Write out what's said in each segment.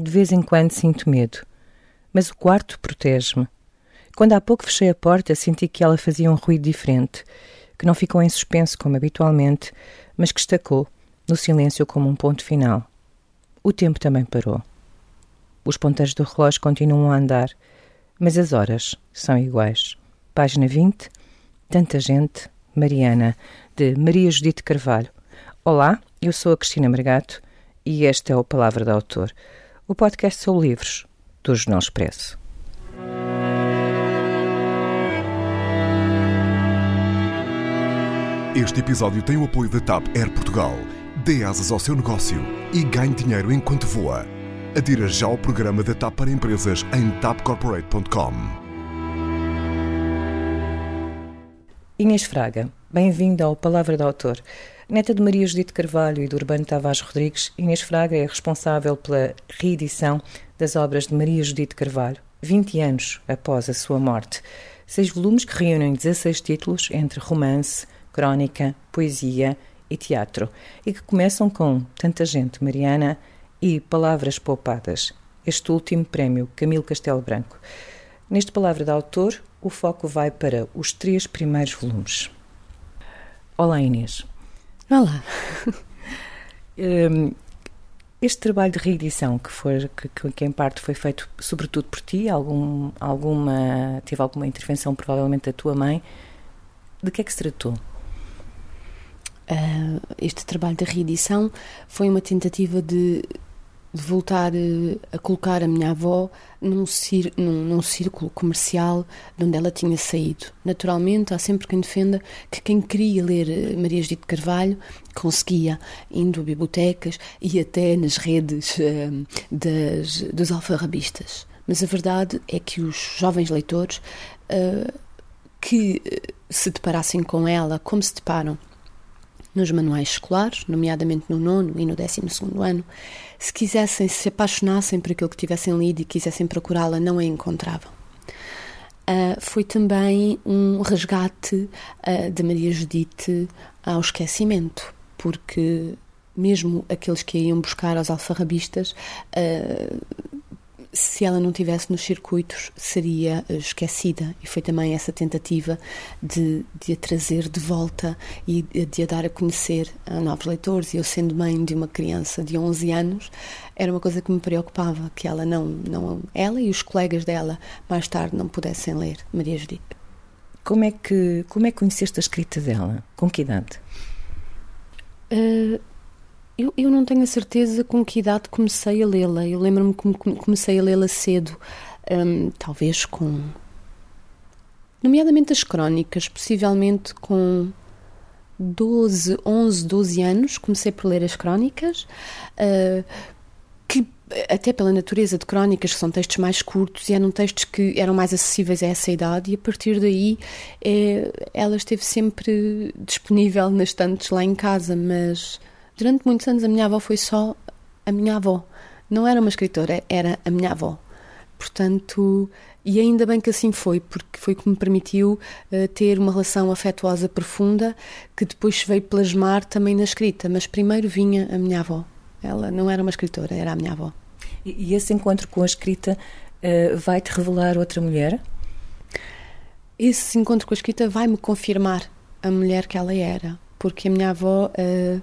De vez em quando sinto medo, mas o quarto protege-me. Quando há pouco fechei a porta, senti que ela fazia um ruído diferente, que não ficou em suspenso como habitualmente, mas que estacou, no silêncio como um ponto final. O tempo também parou. Os ponteiros do relógio continuam a andar, mas as horas são iguais. Página 20, Tanta Gente, Mariana, de Maria Judite Carvalho. Olá, eu sou a Cristina Margato e este é o Palavra do Autor, o podcast sobre livros do Jornal Expresso. Este episódio tem o apoio da TAP Air Portugal. Dê asas ao seu negócio e ganhe dinheiro enquanto voa. Adira já ao programa da TAP para empresas em tapcorporate.com. Inês Fraga, bem-vinda ao Palavra do Autor. Neta de Maria Judite Carvalho e de Urbano Tavares Rodrigues, Inês Fraga é responsável pela reedição das obras de Maria Judite Carvalho, 20 anos após a sua morte. Seis volumes que reúnem 16 títulos entre romance, crónica, poesia e teatro, e que começam com Tanta Gente Mariana e Palavras Poupadas, este último prémio Camilo Castelo Branco. Neste Palavra de Autor, o foco vai para os três primeiros volumes. Olá Inês. Olá. Um, este trabalho de reedição que foi que, que, em parte foi feito sobretudo por ti, algum, alguma teve alguma intervenção provavelmente da tua mãe. De que é que se tratou? Uh, este trabalho de reedição foi uma tentativa de de voltar uh, a colocar a minha avó num, num, num, círculo comercial de onde ela tinha saído. Naturalmente, há sempre quem defenda que quem queria ler uh, Maria Judite Carvalho conseguia, indo a bibliotecas e até nas redes uh, das, dos alfarrabistas. Mas a verdade é que os jovens leitores que se deparassem com ela, como se deparam nos manuais escolares, nomeadamente no nono e no décimo segundo ano, se quisessem, se apaixonassem por aquilo que tivessem lido e quisessem procurá-la, não a encontravam. Uh, foi também um resgate uh, de Maria Judite ao esquecimento, porque mesmo aqueles que a iam buscar aos alfarrabistas uh, se ela não tivesse nos circuitos, seria eh, esquecida. E foi também essa tentativa de, de a trazer de volta e de a dar a conhecer a novos leitores. E eu, sendo mãe de uma criança de 11 anos, era uma coisa que me preocupava, que ela não, não ela e os colegas dela mais tarde não pudessem ler Maria Judite. Como é que como é que conheceste a escrita dela? Com que idade? Uh, eu, eu não tenho a certeza com que idade comecei a lê-la. Eu lembro-me que comecei a lê-la cedo, um, talvez com. Nomeadamente as crónicas, possivelmente com 12, 11, 12 anos, comecei por ler as crónicas, uh, que até pela natureza de crónicas, que são textos mais curtos e eram textos que eram mais acessíveis a essa idade, e a partir daí é, ela esteve sempre disponível nas estantes lá em casa, mas Durante muitos anos a minha avó foi só a minha avó. Não era uma escritora, era a minha avó. Portanto, e ainda bem que assim foi, porque foi que me permitiu uh, ter uma relação afetuosa profunda que depois veio plasmar também na escrita. Mas primeiro vinha a minha avó. Ela não era uma escritora, era a minha avó. E, e esse encontro com a escrita uh, vai-te revelar outra mulher? Esse encontro com a escrita vai-me confirmar a mulher que ela era, porque a minha avó. Uh,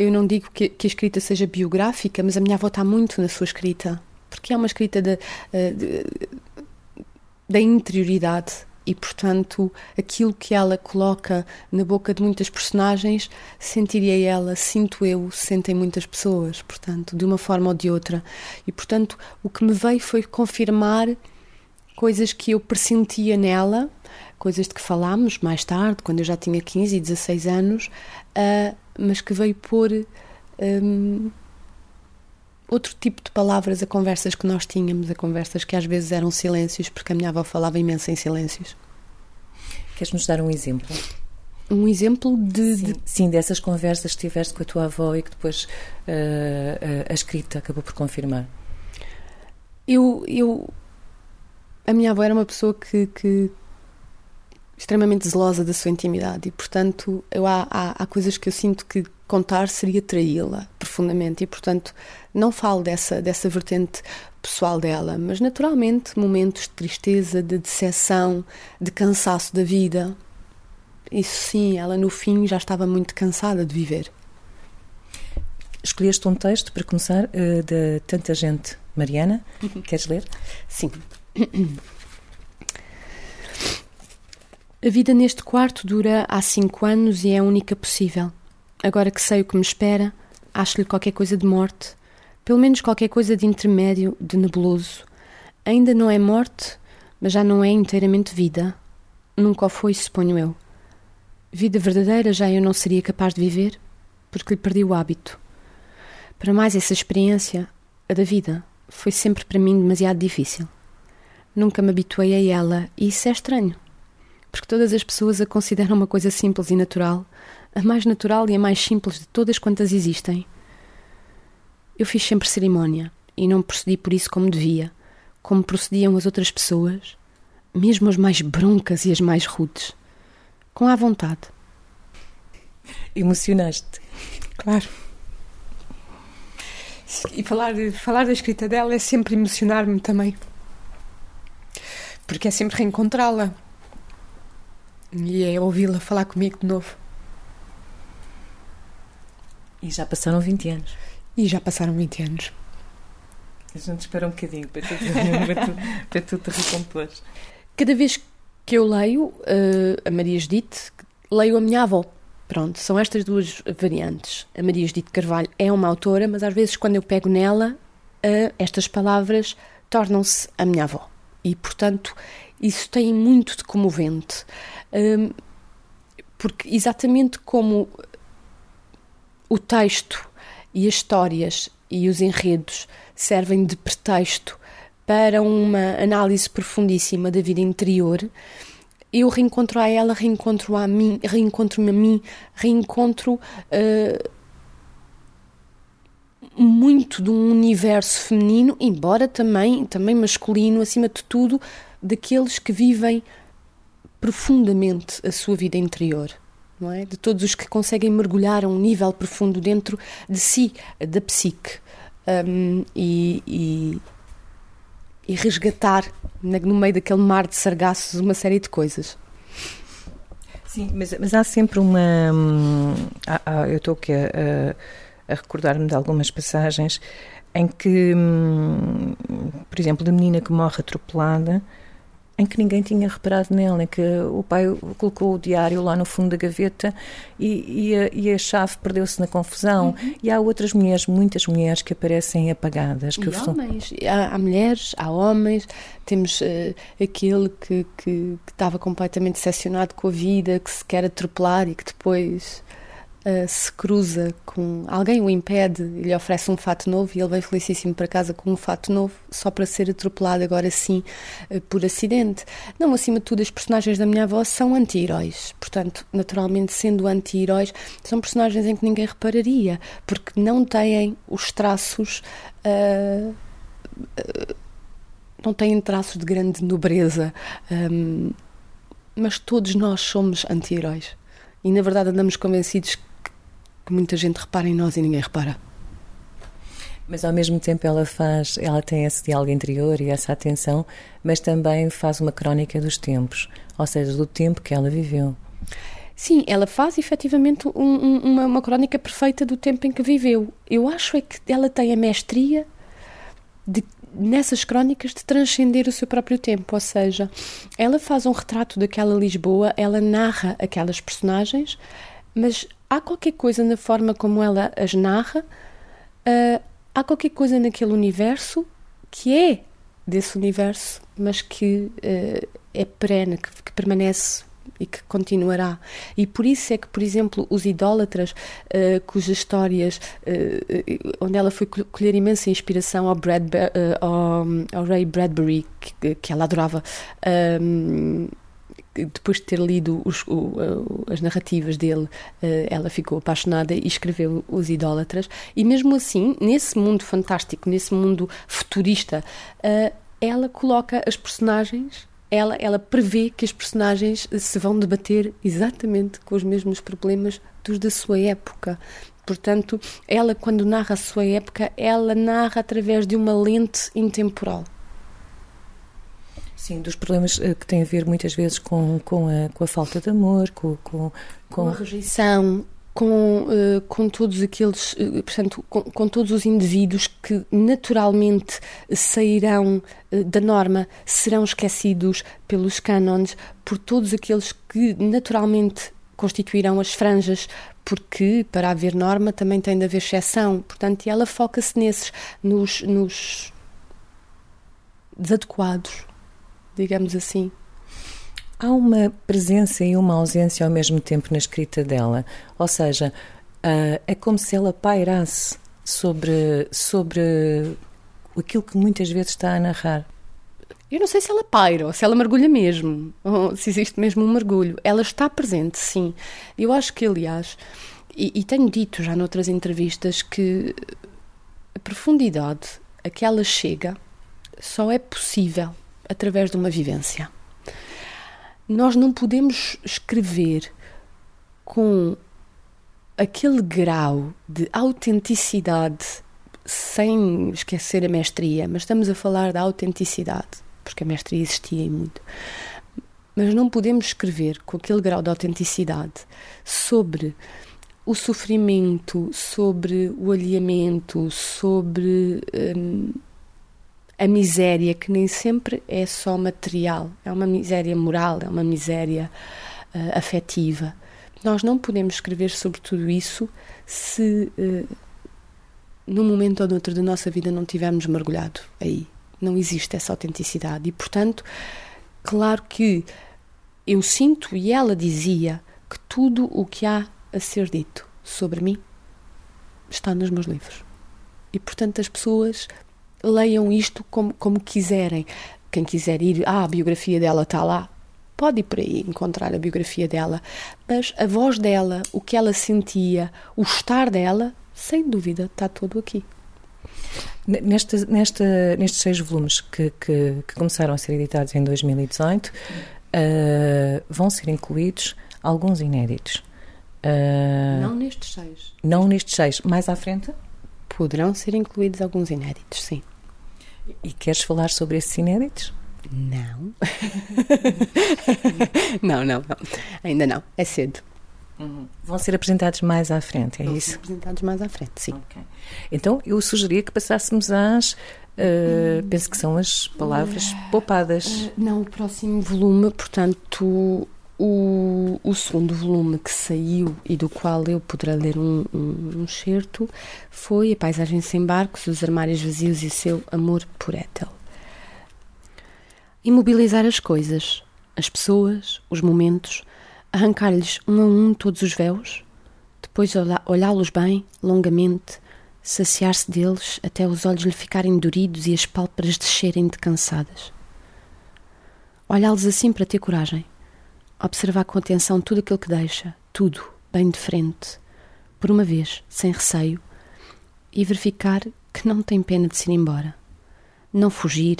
eu não digo que, que, a escrita seja biográfica, mas a minha avó está muito na sua escrita, porque é uma escrita de, eh, da interioridade e, portanto, aquilo que ela coloca na boca de muitas personagens, sentiria ela, sinto eu, sentem muitas pessoas, portanto, de uma forma ou de outra. E, portanto, o que me veio foi confirmar coisas que eu pressentia nela, coisas de que falámos mais tarde, quando eu já tinha 15 e 16 anos, uh, mas que veio pôr um, outro tipo de palavras a conversas que nós tínhamos, a conversas que às vezes eram silêncios, porque a minha avó falava imenso em silêncios. Queres-nos dar um exemplo? Um exemplo de sim, de sim, dessas conversas que tiveste com a tua avó e que depois uh, a escrita acabou por confirmar. Eu, eu, a minha avó era uma pessoa que, que extremamente zelosa da sua intimidade e, portanto, eu, há, há, há coisas que eu sinto que contar seria traí-la profundamente e, portanto, não falo dessa, dessa vertente pessoal dela, mas naturalmente momentos de tristeza, de decepção, de cansaço da vida. Isso sim, ela no fim já estava muito cansada de viver. Escolheste um texto para começar uh, de tanta gente. Mariana, queres ler? Sim. A vida neste quarto dura há cinco anos e é a única possível. Agora que sei o que me espera, acho-lhe qualquer coisa de morte, pelo menos qualquer coisa de intermédio, de nebuloso. Ainda não é morte, mas já não é inteiramente vida. Nunca o foi, suponho eu. Vida verdadeira já eu não seria capaz de viver, porque lhe perdi o hábito. Para mais essa experiência, a da vida, foi sempre para mim demasiado difícil. Nunca me habituei a ela e isso é estranho porque todas as pessoas a consideram uma coisa simples e natural, a mais natural e a mais simples de todas quantas existem. Eu fiz sempre cerimónia e não procedi por isso como devia, como procediam as outras pessoas, mesmo as mais broncas e as mais rudes, com a vontade. Emocionaste. Claro. E falar, falar da escrita dela é sempre emocionar-me também. Porque é sempre reencontrá-la. E é ouvi-la falar comigo de novo. E já passaram 20 anos. E já passaram 20 anos. A gente espera um bocadinho para tu, para tu, para tu te recompor. Cada vez que eu leio uh, a Maria Judite, leio a minha avó. Pronto, são estas duas variantes. A Maria Judite Carvalho é uma autora, mas às vezes quando eu pego nela, uh, estas palavras tornam-se a minha avó. E, portanto, isso tem muito de comovente. Um, porque exatamente como o texto e as histórias e os enredos servem de pretexto para uma análise profundíssima da vida interior, eu reencontro a ela, reencontro a mim, reencontro-me a mim, reencontro uh, muito de um universo feminino, embora também, também masculino, acima de tudo, daqueles que vivem profundamente a sua vida interior. Não é? De todos os que conseguem mergulhar a um nível profundo dentro de si, da psique, um, e, e, e, resgatar no meio daquele mar de sargaços uma série de coisas. Sim, mas, mas há sempre uma. Hum, há, há, eu estou aqui a, a, a recordar-me de algumas passagens em que, hum, por exemplo, da menina que morre atropelada em que ninguém tinha reparado nela, em que o pai colocou o diário lá no fundo da gaveta e, e, a, e a, chave perdeu-se na confusão. Uhum. E há outras mulheres, muitas mulheres que aparecem apagadas. Que e homens, há, há, mulheres, há homens, temos uh, aquele que, que, que, estava completamente decepcionado com a vida, que se quer atropelar e que depois uh, se cruza com alguém, o impede e lhe oferece um fato novo e ele vem felicíssimo para casa com um fato novo só para ser atropelado agora sim uh, por acidente. Não, acima de tudo, as personagens da minha avó são anti-heróis. Portanto, naturalmente, sendo anti-heróis, são personagens em que ninguém repararia, porque não têm os traços. Uh, não têm traços de grande nobreza, um, mas todos nós somos anti-heróis. E na verdade andamos convencidos que muita gente repara em nós e ninguém repara. Mas ao mesmo tempo ela faz, ela tem esse diálogo interior e essa atenção, mas também faz uma crónica dos tempos, ou seja, do tempo que ela viveu. Sim, ela faz efetivamente um, um, uma, uma crónica perfeita do tempo em que viveu. Eu acho é que ela tem a mestria de, nessas crónicas de transcender o seu próprio tempo, ou seja, ela faz um retrato daquela Lisboa, ela narra aquelas personagens, mas há qualquer coisa na forma como ela as narra, uh, há qualquer coisa naquele universo que é desse universo, mas que uh, é perene, que, que, permanece e que continuará. E por isso é que, por exemplo, os idólatras, uh, cujas histórias, onde ela foi colher imensa inspiração ao, Bradbury, ao, ao, Ray Bradbury, que, que ela adorava depois de ter lido os, o, as narrativas dele, eh, ela ficou apaixonada e escreveu Os Idólatras. E mesmo assim, nesse mundo fantástico, nesse mundo futurista, eh, ela coloca as personagens ela, ela prevê que as personagens se vão debater exatamente com os mesmos problemas dos da sua época. Portanto, ela, quando narra a sua época, ela narra através de uma lente intemporal. Sim, dos problemas eh, que têm a ver muitas vezes com, com, a, com a falta de amor, com, com, com a rejeição, com, uh, com todos aqueles, uh, portanto, com, com, todos os indivíduos que naturalmente sairão da norma, serão esquecidos pelos cânones, por todos aqueles que naturalmente constituirão as franjas, porque para haver norma também tem de haver exceção. Portanto, ela foca-se nesses, nos, nos desadequados, digamos assim. Há uma presença e uma ausência ao mesmo tempo na escrita dela, ou seja, uh, é como se ela pairasse sobre, sobre aquilo que muitas vezes está a narrar. Eu não sei se ela paira ou se ela mergulha mesmo, ou se existe mesmo um mergulho. Ela está presente, sim. Eu acho que, aliás, e, e tenho dito já noutras entrevistas que a profundidade a que ela chega só é possível através de uma vivência. Nós não podemos escrever com aquele grau de autenticidade sem esquecer a mestria, mas estamos a falar da autenticidade, porque a mestria existia e muito. Mas não podemos escrever com aquele grau de autenticidade sobre o sofrimento, sobre o alheamento, sobre hum, a miséria, que nem sempre é só material, é uma miséria moral, é uma miséria uh, afetiva. Nós não podemos escrever sobre tudo isso se uh, num momento ou noutro da nossa vida não tivermos mergulhado aí. Não existe essa autenticidade. E, portanto, claro que eu sinto, e ela dizia, que tudo o que há a ser dito sobre mim está nos meus livros. E, portanto, as pessoas leiam isto como, como quiserem. Quem quiser ir, ah, a biografia dela está lá, pode ir por aí encontrar a biografia dela, mas a voz dela, o que ela sentia, o estar dela, sem dúvida, está todo aqui. Nesta, nesta, nestes seis volumes que, que, que, começaram a ser editados em 2018, uh, vão ser incluídos alguns inéditos. Uh, não nestes seis. Não nestes seis. Mais à frente? Poderão ser incluídos alguns inéditos, sim. E queres falar sobre esses inéditos? Não. não, não, não. Ainda não. É cedo. Uhum. Vão ser apresentados mais à frente, é Vão isso? Ser apresentados mais à frente, sim. Okay. Então eu sugeria que passássemos às. Uh, penso que são as palavras poupadas. Uh, não, o próximo volume, portanto, o, o, segundo volume que saiu e do qual eu poderá ler um, um, um certo foi A Paisagem Sem Barcos, Os Armários Vazios e o Seu Amor por Ethel. Imobilizar as coisas, as pessoas, os momentos, arrancar-lhes um a um todos os véus, depois olhá-los bem, longamente, saciar-se deles até os olhos lhe ficarem doridos e as pálpebras descerem de cansadas. Olhá-los assim para ter coragem observar com atenção tudo aquilo que deixa, tudo, bem de frente, por uma vez, sem receio, e verificar que não tem pena de se ir embora. Não fugir,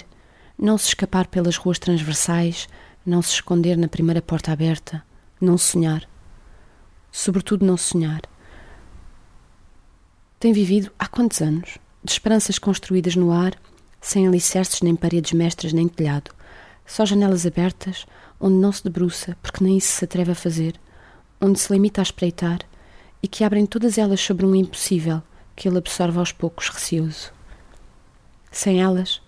não se escapar pelas ruas transversais, não se esconder na primeira porta aberta, não sonhar. Sobretudo, não sonhar. Tem vivido há quantos anos? De esperanças construídas no ar, sem alicerces, nem paredes mestras, nem telhado. Só janelas abertas, onde não se debruça, porque nem isso se atreve a fazer, onde se limita a espreitar, e que abrem todas elas sobre um impossível que ele absorve aos poucos, receoso. Sem elas,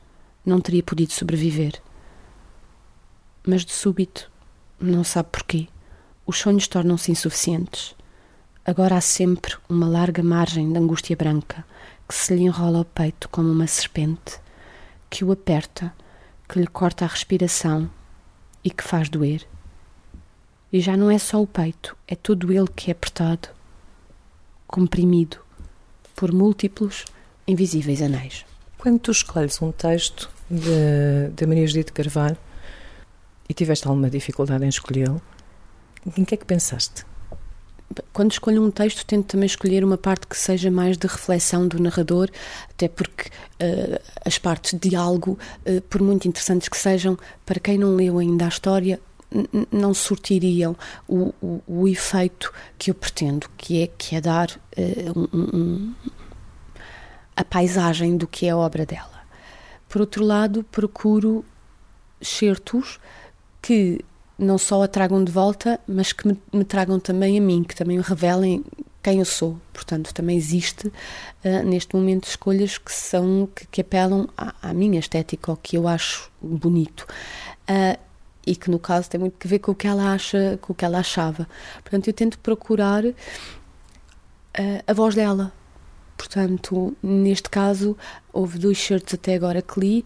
não teria podido sobreviver. Mas de súbito, não sabe porquê, os sonhos tornam-se insuficientes. Agora há sempre uma larga margem de angústia branca que se lhe enrola ao peito como uma serpente, que o aperta, que lhe corta a respiração e que faz doer. E já não é só o peito, é todo ele que é apertado, comprimido por múltiplos invisíveis anéis. Quando tu escolhes um texto de, de Maria Judite Carvalho e tiveste alguma dificuldade em escolhê-lo, em que é que pensaste? Quando escolho um texto, tento também escolher uma parte que seja mais de reflexão do narrador, até porque uh, as partes de diálogo, uh, por muito interessantes que sejam, para quem não leu ainda a história, não surtiriam o, o, o, efeito que eu pretendo, que é, que é dar uh, um, um, a paisagem do que é a obra dela. Por outro lado, procuro certos que não só a tragam de volta, mas que me, me tragam também a mim, que também me revelem quem eu sou. Portanto, também existe uh, neste momento escolhas que são que, que apelam à, à, minha estética, ao que eu acho bonito. Uh, e que no caso tem muito que ver com o que ela acha, com o que ela achava. Portanto, eu tento procurar uh, a voz dela. Portanto, neste caso, houve dois shirts até agora que li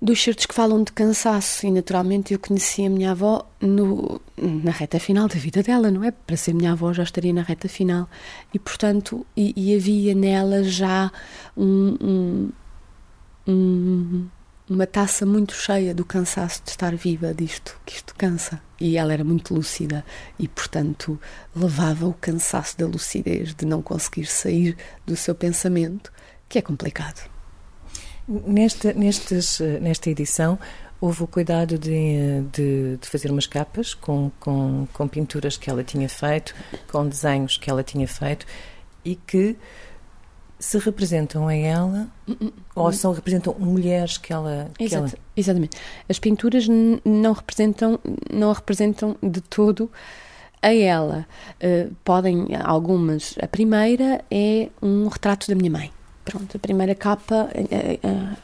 dos certos que falam de cansaço e naturalmente eu conheci a minha avó no, na reta final da vida dela, não é? Para ser minha avó já estaria na reta final e portanto e, e havia nela já um, um, um, uma taça muito cheia do cansaço de estar viva disto, que isto cansa e ela era muito lúcida e portanto levava o cansaço da lucidez de não conseguir sair do seu pensamento que é complicado. Nesta, nestes, nesta edição houve o cuidado de, de, de, fazer umas capas com, com, com pinturas que ela tinha feito, com desenhos que ela tinha feito e que se representam a ela ou são representam mulheres que ela, que Exato, ela... exatamente. As pinturas não representam não representam de todo a ela. Uh, podem algumas a primeira é um retrato da minha mãe Pronto, a primeira capa, uh, uh,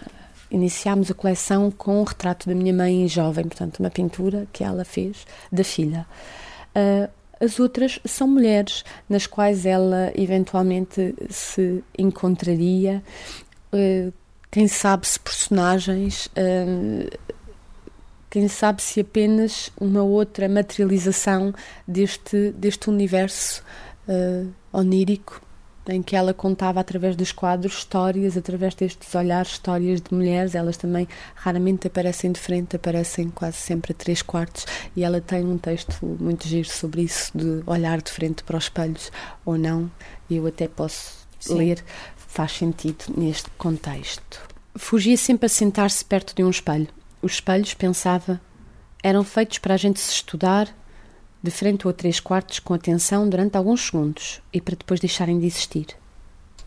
iniciámos a coleção com o retrato da minha mãe jovem, portanto, uma pintura que ela fez da filha. As outras são mulheres nas quais ela eventualmente se encontraria, quem sabe se personagens, quem sabe se apenas uma outra materialização deste, deste universo onírico em que ela contava através dos quadros histórias, através destes olhares, histórias de mulheres. Elas também raramente aparecem de frente, aparecem quase sempre a três quartos. E ela tem um texto muito giro sobre isso, de olhar de frente para os espelhos ou não. E eu até posso Sim. ler, faz sentido neste contexto. Fugia sempre a sentar-se perto de um espelho. Os espelhos, pensava, eram feitos para a gente se estudar, de frente ou a três quartos com atenção durante alguns segundos e para depois deixarem de existir.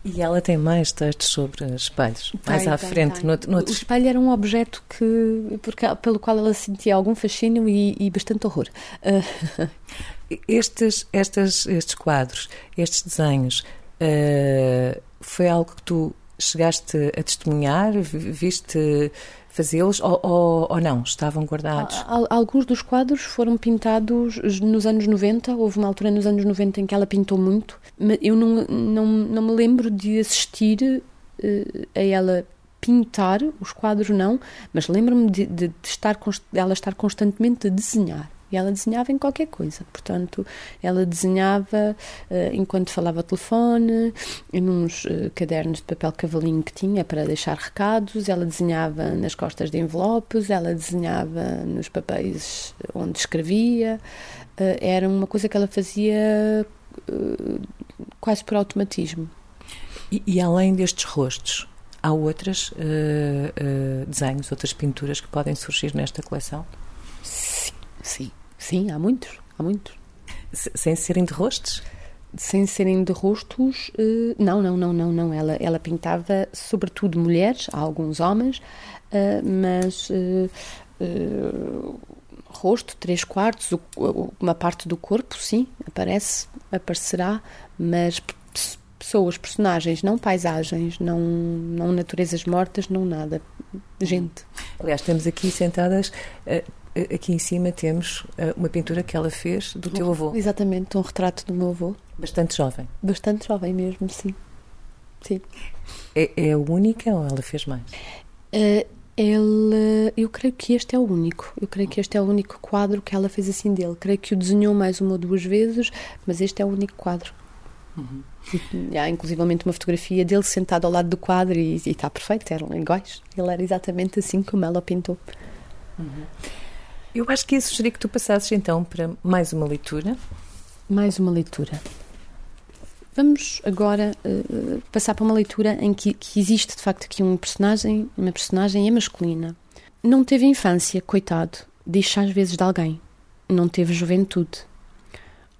E ela tem mais textos sobre espelhos, tem, mais à tem, frente. Tem. No, no outro... O espelho era um objeto que, porque, pelo qual ela sentia algum fascínio e, e bastante horror. Uh... Estes, estes, estes quadros, estes desenhos, uh, foi algo que tu chegaste a testemunhar? Viste fazê-los ou, ou, ou, não? Estavam guardados? Alguns dos quadros foram pintados nos anos 90. Houve uma altura nos anos 90 em que ela pintou muito. Eu não, não, não me lembro de assistir uh, a ela pintar os quadros, não, mas lembro-me de, de, de, estar, ela estar constantemente a desenhar. E ela desenhava em qualquer coisa. Portanto, ela desenhava uh, enquanto falava ao telefone, em uns uh, cadernos de papel cavalinho que tinha para deixar recados, ela desenhava nas costas de envelopes, ela desenhava nos papéis onde escrevia. Uh, era uma coisa que ela fazia quase por automatismo. E, e, além destes rostos, há outros desenhos, outras pinturas que podem surgir nesta coleção? Sim, sim. Sim, há muitos, há muitos. Sem serem de rostos? Sem serem de rostos, uh, não, não, não, não, não. Ela, ela pintava sobretudo mulheres, alguns homens, uh, mas uh, rosto, três quartos, uma parte do corpo, sim, aparece, aparecerá, mas pessoas, personagens, não paisagens, não, não naturezas mortas, não nada. Gente. Aliás, temos aqui sentadas aqui em cima temos eh, uma pintura que ela fez do teu avô. Exatamente, um retrato do meu avô. Bastante jovem. Bastante jovem mesmo, sim. Sim. É, é a única ou ela fez mais? Uh, ele, eu creio que este é o único. Eu creio que este é o único quadro que ela fez assim dele. Creio que o desenhou mais uma ou duas vezes, mas este é o único quadro. Uhum. E, há inclusivamente uma fotografia dele sentado ao lado do quadro e, e está perfeito, eram iguais. Ele era exatamente assim como ela pintou. Uhum. Eu acho que ia sugerir que tu passasses então para mais uma leitura Mais uma leitura. Vamos agora uh, passar para uma leitura em que, que, existe de facto aqui um personagem, uma personagem é masculina. Não teve infância, coitado, diz às vezes de alguém. Não teve juventude.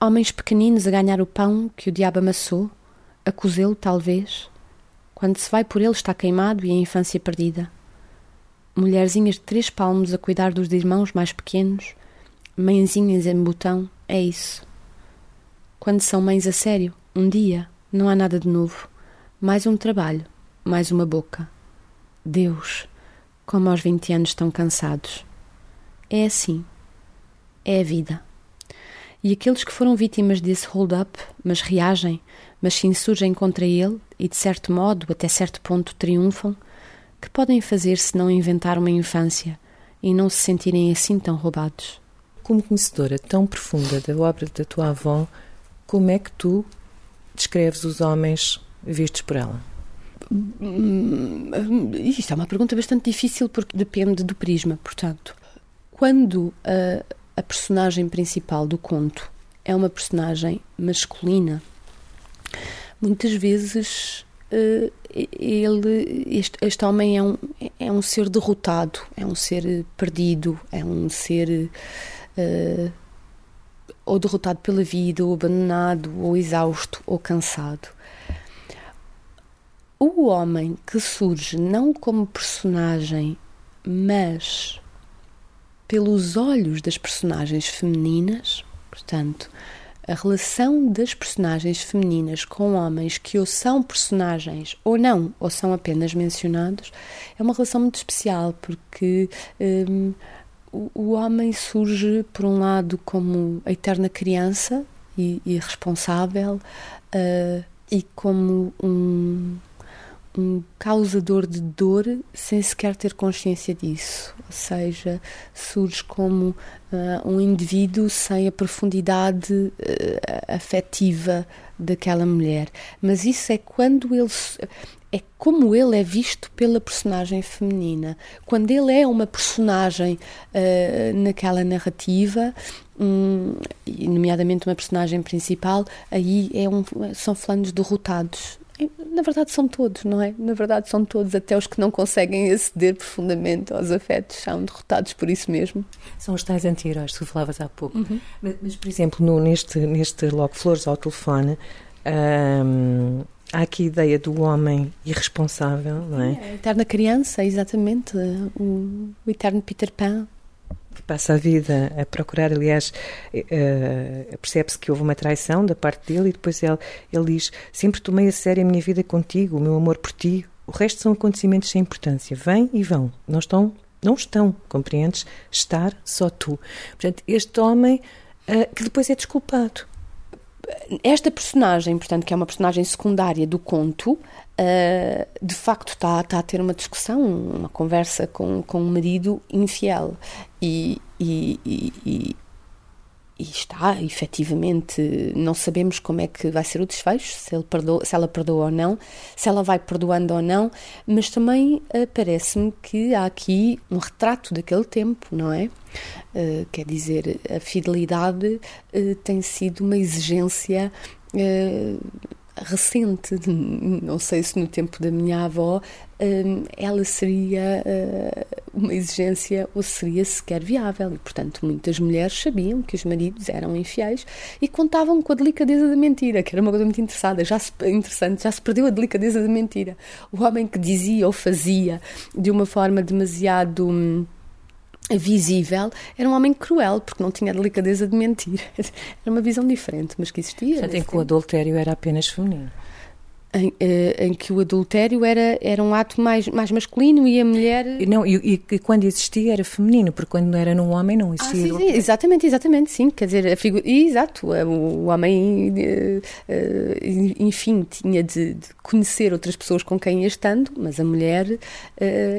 Homens pequeninos a ganhar o pão que o diabo amassou, a cozê-lo talvez. Quando se vai por ele está queimado e a infância perdida. Mulherzinhas de três palmos a cuidar dos irmãos mais pequenos, mãezinhas em botão, é isso. Quando são mães a sério, um dia, não há nada de novo. Mais um trabalho, mais uma boca. Deus, como aos 20 anos estão cansados. É assim. É a vida. E aqueles que foram vítimas desse hold-up, mas reagem, mas se insurgem contra ele e, de certo modo, até certo ponto, triunfam, que podem fazer se não inventar uma infância e não se sentirem assim tão roubados? Como conhecedora tão profunda da obra da tua avó, como é que tu descreves os homens vistos por ela? Isto é uma pergunta bastante difícil porque depende do prisma. Portanto, quando a, a personagem principal do conto é uma personagem masculina, muitas vezes ele, este, este, homem é um, é um ser derrotado, é um ser perdido, é um ser uh, ou derrotado pela vida, ou abandonado, ou exausto, ou cansado. O homem que surge não como personagem, mas pelos olhos das personagens femininas, portanto, a relação das personagens femininas com homens que ou são personagens ou não, ou são apenas mencionados, é uma relação muito especial porque hum, o, homem surge, por um lado, como a eterna criança e, e responsável, uh, e como um, um causador de dor sem sequer ter consciência disso. Ou seja, surge como uh, um indivíduo sem a profundidade uh, afetiva daquela mulher. Mas isso é quando ele é como ele é visto pela personagem feminina. Quando ele é uma personagem uh, naquela narrativa, um, nomeadamente uma personagem principal, aí é um, são fulanos derrotados. Na verdade são todos, não é? Na verdade são todos, até os que não conseguem aceder profundamente aos afetos são derrotados por isso mesmo. São os tais anti-heróis que tu falavas há pouco. Uhum. Mas, mas, por exemplo, no, neste, neste Logo Flores ao telefone, um, há aqui a ideia do homem irresponsável, não é? é a eterna criança, exatamente, o, o eterno Peter Pan. Que passa a vida a procurar, aliás, uh, percebe-se que houve uma traição da parte dele e depois ele, ele diz: Sempre tomei a sério a minha vida contigo, o meu amor por ti. O resto são acontecimentos sem importância. Vêm e vão. Não estão, não estão, compreendes? Estar só tu. Portanto, este homem uh, que depois é desculpado esta personagem, portanto, que é uma personagem secundária do conto, uh, de facto está, está, a ter uma discussão, uma conversa com, com um marido infiel. E, e, e, e está, efetivamente, não sabemos como é que vai ser o desfecho, se, ele perdoa, se ela perdoa ou não, se ela vai perdoando ou não, mas também uh, parece-me que há aqui um retrato daquele tempo, não é? Uh, quer dizer, a fidelidade uh, tem sido uma exigência recente, não sei se no tempo da minha avó hum, ela seria uh, uma exigência ou seria sequer viável. E, portanto, muitas mulheres sabiam que os maridos eram infiéis e contavam com a delicadeza da mentira, que era uma coisa muito interessada, já se, interessante, já se perdeu a delicadeza da mentira. O homem que dizia ou fazia de uma forma demasiado. Visível, era um homem cruel, porque não tinha a delicadeza de mentir. Era uma visão diferente, mas que existia. Portanto, em que o adultério era apenas feminino em, eh, em, que o adultério era, era um ato mais, mais masculino e a mulher. Não, e, e quando existia era feminino, porque quando era num homem não existia. Ah, sim, sim, exatamente, exatamente, sim. Quer dizer, a figura. Exato, o, o homem, uh, enfim, tinha de, de, conhecer outras pessoas com quem ia estando, mas a mulher,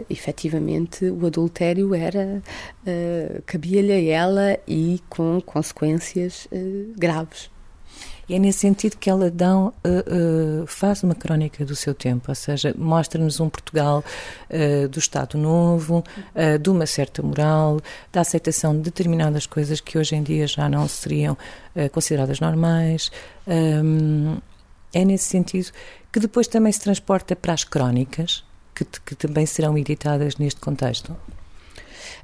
efetivamente, o adultério era. Cabia-lhe a ela e com consequências graves. E é nesse sentido que ela dá, uh, uh, faz uma crónica do seu tempo, ou seja, mostra-nos um Portugal uh, do Estado Novo, de uma certa moral, da aceitação de determinadas coisas que hoje em dia já não seriam consideradas normais. Um, é nesse sentido que depois também se transporta para as crónicas, que, que também serão editadas neste contexto.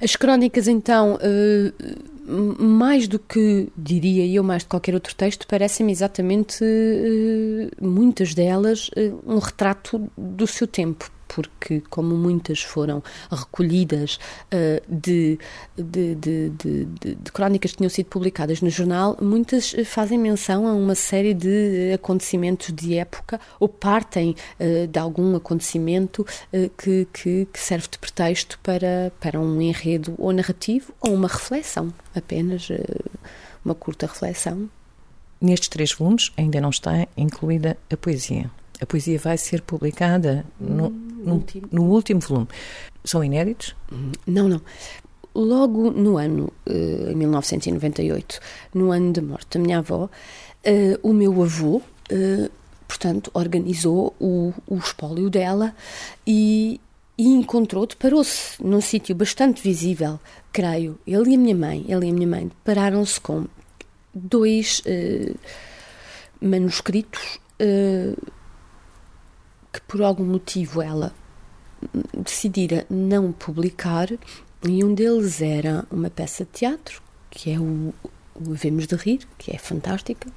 As crónicas, então, eh, mais do que diria eu, mais de qualquer outro texto, parecem-me exatamente, eh, muitas delas, eh, um retrato do seu tempo porque, como muitas foram recolhidas uh, de, de, de, de, crónicas que tinham sido publicadas no jornal, muitas fazem menção a uma série de acontecimentos de época ou partem uh, de algum acontecimento uh, que, que, que, serve de pretexto para, para um enredo ou narrativo ou uma reflexão, apenas uma curta reflexão. Nestes três volumes ainda não está incluída a poesia. A poesia vai ser publicada no, no, último. no último volume. São inéditos? Não, não. Logo no ano, uh, em 1998, no ano da morte da minha avó, uh, o meu avô, uh, portanto, organizou o, o espólio dela e, e encontrou, deparou-se num sítio bastante visível, creio. Ele e a minha mãe, ele e a minha mãe, depararam-se com dois manuscritos que por algum motivo ela decidira não publicar, e um deles era uma peça de teatro, que é o, o Havemos de Rir, que é fantástica,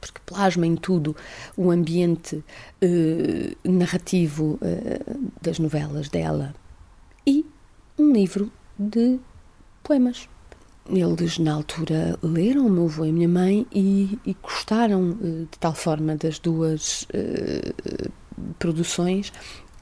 porque plasma em tudo o ambiente eh, narrativo eh, das novelas dela, e um livro de poemas. Eles, na altura, leram o meu avô e a minha mãe e, e gostaram eh, de tal forma das duas uh, produções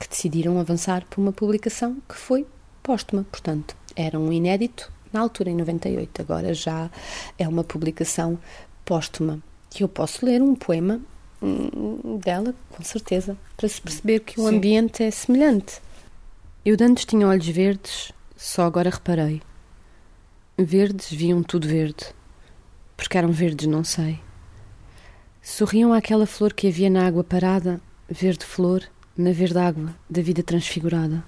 que decidiram avançar para uma publicação que foi póstuma. Portanto, era um inédito na altura, em 98. Agora já é uma publicação póstuma. Que eu posso ler um poema hum, dela, com certeza, para se perceber que o Sim. ambiente é semelhante. Eu dantes tinha olhos verdes, só agora reparei. Verdes viam tudo verde. Porque eram verdes, não sei. Sorriam àquela flor que havia na água parada, verde flor, na verde água da vida transfigurada.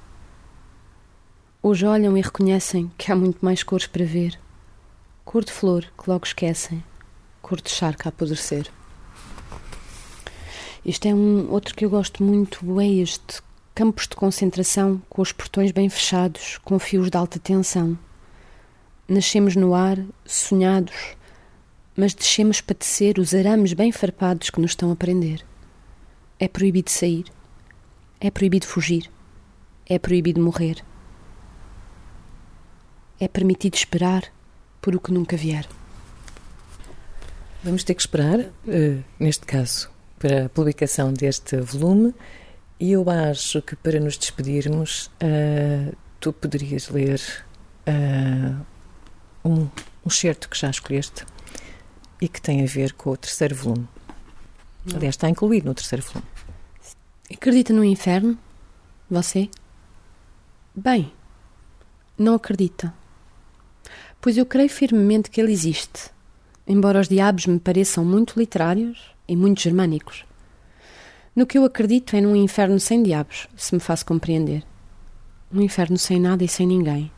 Hoje olham e reconhecem que há muito mais cores para ver. Cor de flor que logo esquecem, cor de charca a apodrecer. Este é um outro que eu gosto muito, é este. Campos de concentração com os portões bem fechados, com fios de alta tensão Nascemos no ar, sonhados, mas descemos para tecer os arames bem farpados que nos estão a prender. É proibido sair, é proibido fugir, é proibido morrer. É permitido esperar por o que nunca vier. Vamos ter que esperar, uh, neste caso, para a publicação deste volume. E eu acho que para nos despedirmos, uh, tu poderias ler uh, um, um certo que já escolheste e que tem a ver com o terceiro volume. Não. Aliás, está incluído no terceiro volume. Acredita no inferno? Você? Bem, não acredita. Pois eu creio firmemente que ele existe, embora os diabos me pareçam muito literários e muito germânicos. No que eu acredito é num inferno sem diabos, se me faço compreender. Um inferno sem nada e sem ninguém.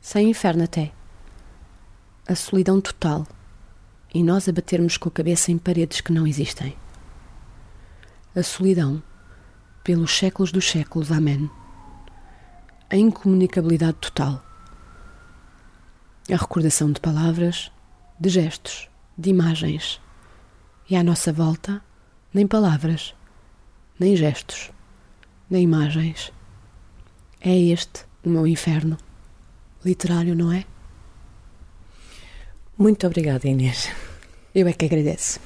Sem inferno até a solidão total e nós a batermos com a cabeça em paredes que não existem. A solidão, pelos séculos dos séculos, amém. A incomunicabilidade total. A recordação de palavras, de gestos, de imagens. E à nossa volta, nem palavras, nem gestos, nem imagens. É este o meu inferno. Literário, não é? Muito obrigada, Inês. Eu é que agradeço.